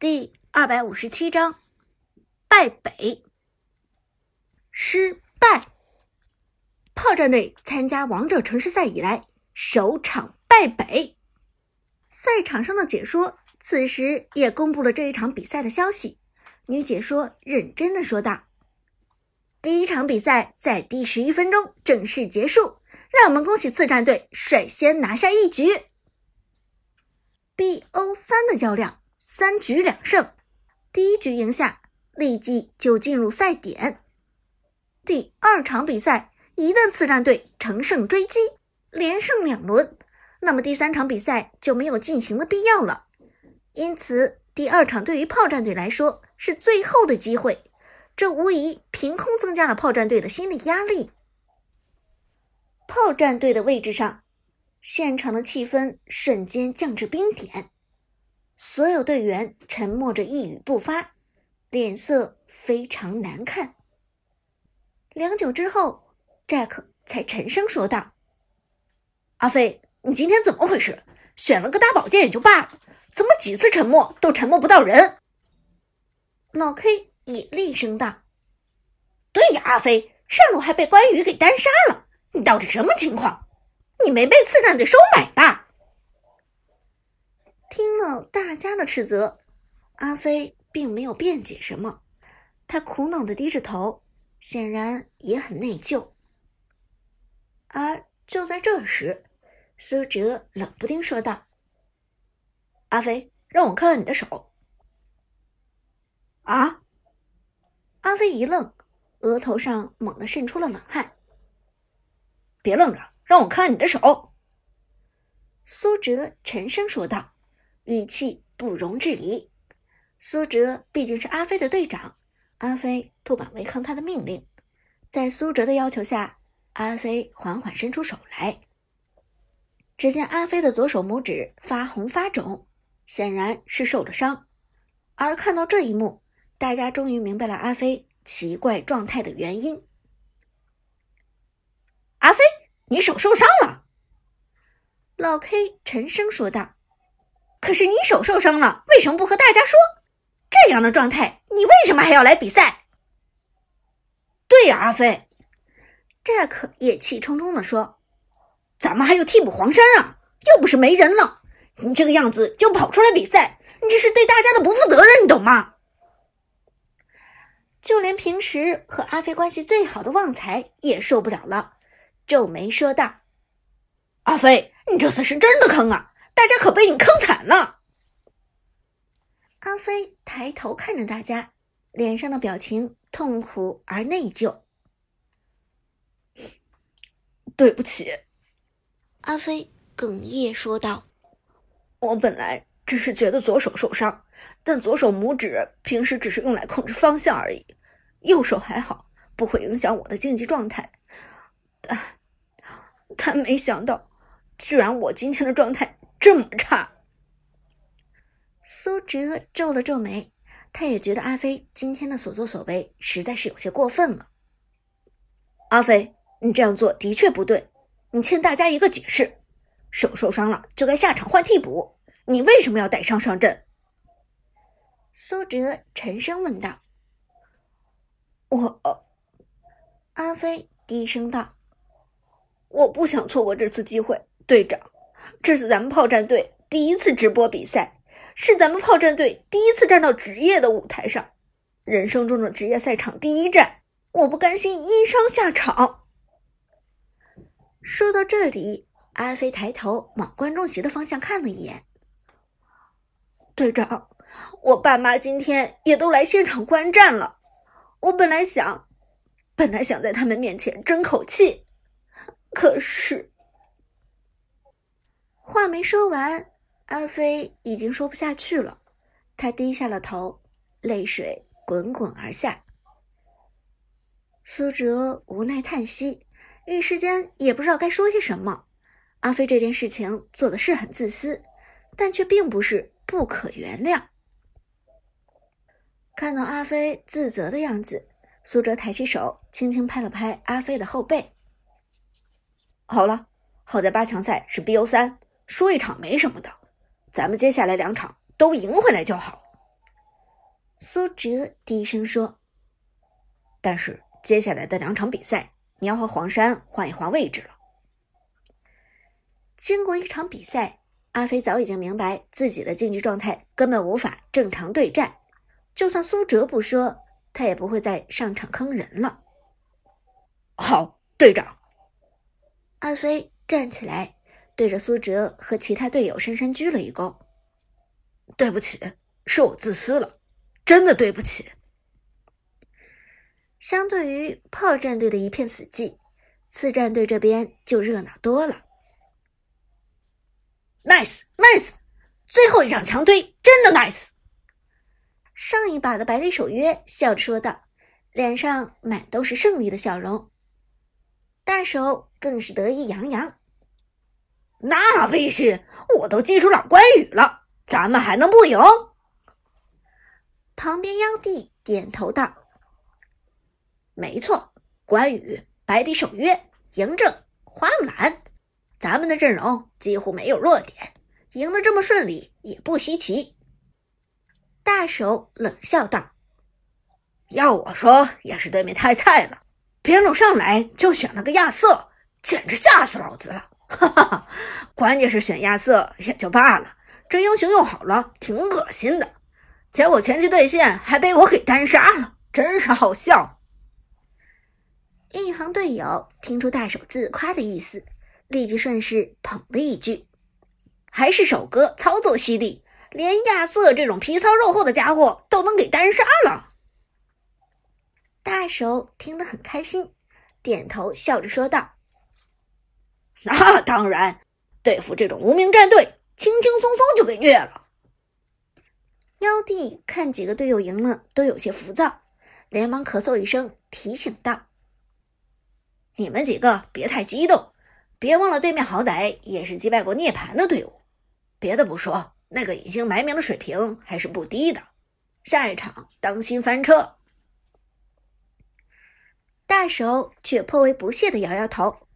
第二百五十七章败北失败。炮战队参加王者城市赛以来首场败北。赛场上的解说此时也公布了这一场比赛的消息。女解说认真的说道：“第一场比赛在第十一分钟正式结束，让我们恭喜次战队率先拿下一局。BO 三的较量，三局两胜，第一局赢下，立即就进入赛点。第二场比赛，一旦次战队乘胜追击，连胜两轮，那么第三场比赛就没有进行的必要了。因此。”第二场对于炮战队来说是最后的机会，这无疑凭空增加了炮战队的心理压力。炮战队的位置上，现场的气氛瞬间降至冰点，所有队员沉默着，一语不发，脸色非常难看。良久之后，Jack 才沉声说道：“阿飞，你今天怎么回事？选了个大宝剑也就罢了。”怎么几次沉默都沉默不到人？老 K 也厉声道：“对呀，阿飞上路还被关羽给单杀了，你到底什么情况？你没被刺战队收买吧？”听了大家的斥责，阿飞并没有辩解什么，他苦恼的低着头，显然也很内疚。而就在这时，苏哲冷不丁说道。阿飞，让我看看你的手。啊！阿飞一愣，额头上猛地渗出了冷汗。别愣着，让我看看你的手。苏哲沉声说道，语气不容置疑。苏哲毕竟是阿飞的队长，阿飞不敢违抗他的命令。在苏哲的要求下，阿飞缓缓伸出手来。只见阿飞的左手拇指发红发肿。显然是受了伤，而看到这一幕，大家终于明白了阿飞奇怪状态的原因。阿飞，你手受伤了？老 K 沉声说道。可是你手受伤了，为什么不和大家说？这样的状态，你为什么还要来比赛？对呀，阿飞，Jack 也气冲冲的说：“咱们还有替补黄山啊，又不是没人了。”你这个样子就跑出来比赛，你这是对大家的不负责任，你懂吗？就连平时和阿飞关系最好的旺财也受不了了，皱眉说道：“阿飞，你这次是真的坑啊！大家可被你坑惨了。”阿飞抬头看着大家，脸上的表情痛苦而内疚。对不起，阿飞哽咽说道。我本来只是觉得左手受伤，但左手拇指平时只是用来控制方向而已，右手还好，不会影响我的竞技状态。但，但没想到，居然我今天的状态这么差。苏哲皱了皱眉，他也觉得阿飞今天的所作所为实在是有些过分了。阿飞，你这样做的确不对，你欠大家一个解释。手受伤了就该下场换替补，你为什么要带伤上阵？苏哲沉声问道。我，阿飞低声道：“我不想错过这次机会，队长，这是咱们炮战队第一次直播比赛，是咱们炮战队第一次站到职业的舞台上，人生中的职业赛场第一战，我不甘心因伤下场。”说到这里。阿飞抬头往观众席的方向看了一眼，队长，我爸妈今天也都来现场观战了。我本来想，本来想在他们面前争口气，可是话没说完，阿飞已经说不下去了。他低下了头，泪水滚滚而下。苏哲无奈叹息，一时间也不知道该说些什么。阿飞这件事情做的是很自私，但却并不是不可原谅。看到阿飞自责的样子，苏哲抬起手，轻轻拍了拍阿飞的后背。好了，好在八强赛是 BO 三，输一场没什么的，咱们接下来两场都赢回来就好。苏哲低声说：“但是接下来的两场比赛，你要和黄山换一换位置了。”经过一场比赛，阿飞早已经明白自己的竞技状态根本无法正常对战。就算苏哲不说，他也不会再上场坑人了。好，队长。阿飞站起来，对着苏哲和其他队友深深鞠了一躬。对不起，是我自私了，真的对不起。相对于炮战队的一片死寂，次战队这边就热闹多了。Nice，Nice，最后一场强推，真的 Nice。上一把的百里守约笑着说道，脸上满都是胜利的笑容。大手更是得意洋洋。那必须，我都记住老关羽了，咱们还能不赢？旁边妖帝点头道：“没错，关羽、百里守约、嬴政、花木兰。”咱们的阵容几乎没有弱点，赢得这么顺利也不稀奇。大手冷笑道：“要我说，也是对面太菜了，边路上来就选了个亚瑟，简直吓死老子了！哈哈哈，关键是选亚瑟也就罢了，这英雄用好了挺恶心的，结果前期对线还被我给单杀了，真是好笑。”一旁队友听出大手自夸的意思。立即顺势捧了一句：“还是首哥操作犀利，连亚瑟这种皮糙肉厚的家伙都能给单杀了。”大手听得很开心，点头笑着说道：“那 当然，对付这种无名战队，轻轻松松就给虐了。”妖帝看几个队友赢了，都有些浮躁，连忙咳嗽一声，提醒道：“你们几个别太激动。”别忘了，对面好歹也是击败过涅槃的队伍。别的不说，那个隐姓埋名的水平还是不低的。下一场当心翻车。大手却颇为不屑的摇摇头：“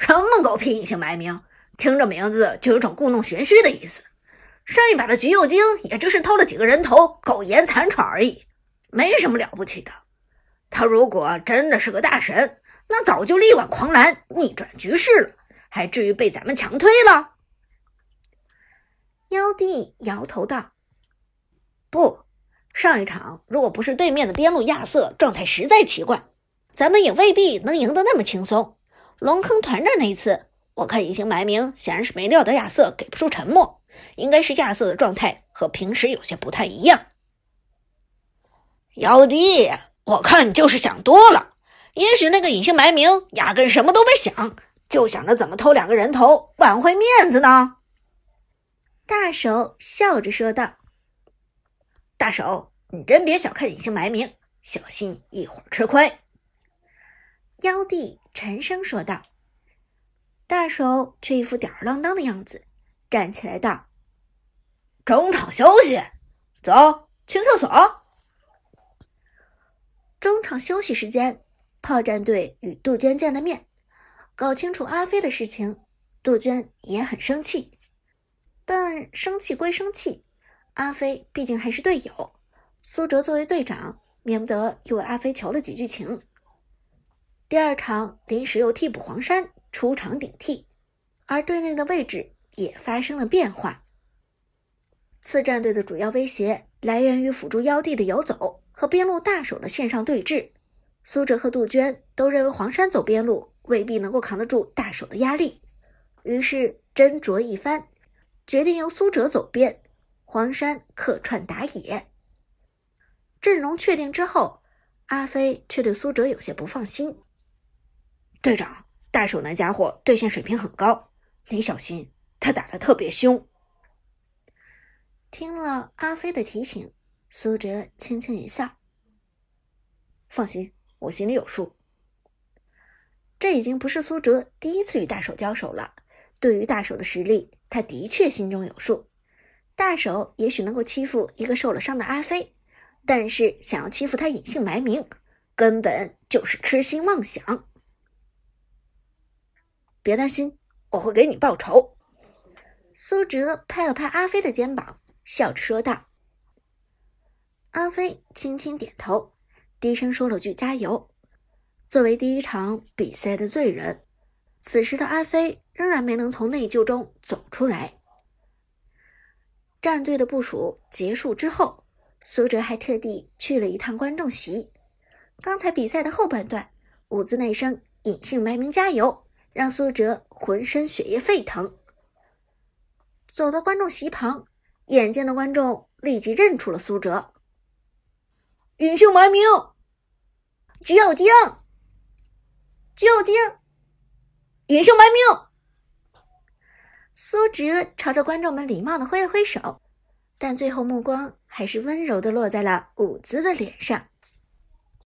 什么狗屁隐姓埋名，听这名字就有种故弄玄虚的意思。上一把的橘右京也就是偷了几个人头，苟延残喘而已，没什么了不起的。他如果真的是个大神。”那早就力挽狂澜，逆转局势了，还至于被咱们强推了？妖帝摇头道：“不，上一场如果不是对面的边路亚瑟状态实在奇怪，咱们也未必能赢得那么轻松。龙坑团战那一次，我看隐姓埋名显然是没料到亚瑟给不出沉默，应该是亚瑟的状态和平时有些不太一样。妖帝，我看你就是想多了。”也许那个隐姓埋名压根什么都没想，就想着怎么偷两个人头挽回面子呢。大手笑着说道：“大手，你真别小看隐姓埋名，小心一会儿吃亏。”妖帝沉声说道。大手却一副吊儿郎当的样子，站起来道：“中场休息，走去厕所。”中场休息时间。炮战队与杜鹃见了面，搞清楚阿飞的事情，杜鹃也很生气。但生气归生气，阿飞毕竟还是队友，苏哲作为队长，免不得又为阿飞求了几句情。第二场临时又替补黄山出场顶替，而队内的位置也发生了变化。次战队的主要威胁来源于辅助妖帝的游走和边路大手的线上对峙。苏哲和杜鹃都认为黄山走边路未必能够扛得住大手的压力，于是斟酌一番，决定由苏哲走边，黄山客串打野。阵容确定之后，阿飞却对苏哲有些不放心。队长，大手那家伙对线水平很高，你小心，他打的特别凶。听了阿飞的提醒，苏哲轻轻一笑，放心。我心里有数，这已经不是苏哲第一次与大手交手了。对于大手的实力，他的确心中有数。大手也许能够欺负一个受了伤的阿飞，但是想要欺负他隐姓埋名，根本就是痴心妄想。别担心，我会给你报仇。苏哲拍了拍阿飞的肩膀，笑着说道。阿飞轻轻点头，低声说了句“加油”。作为第一场比赛的罪人，此时的阿飞仍然没能从内疚中走出来。战队的部署结束之后，苏哲还特地去了一趟观众席。刚才比赛的后半段，伍兹那声隐姓埋名“加油”，让苏哲浑身血液沸腾。走到观众席旁，眼尖的观众立即认出了苏哲。隐姓埋名，橘右京，橘右京，隐姓埋名。苏哲朝着观众们礼貌的挥了挥手，但最后目光还是温柔的落在了伍兹的脸上。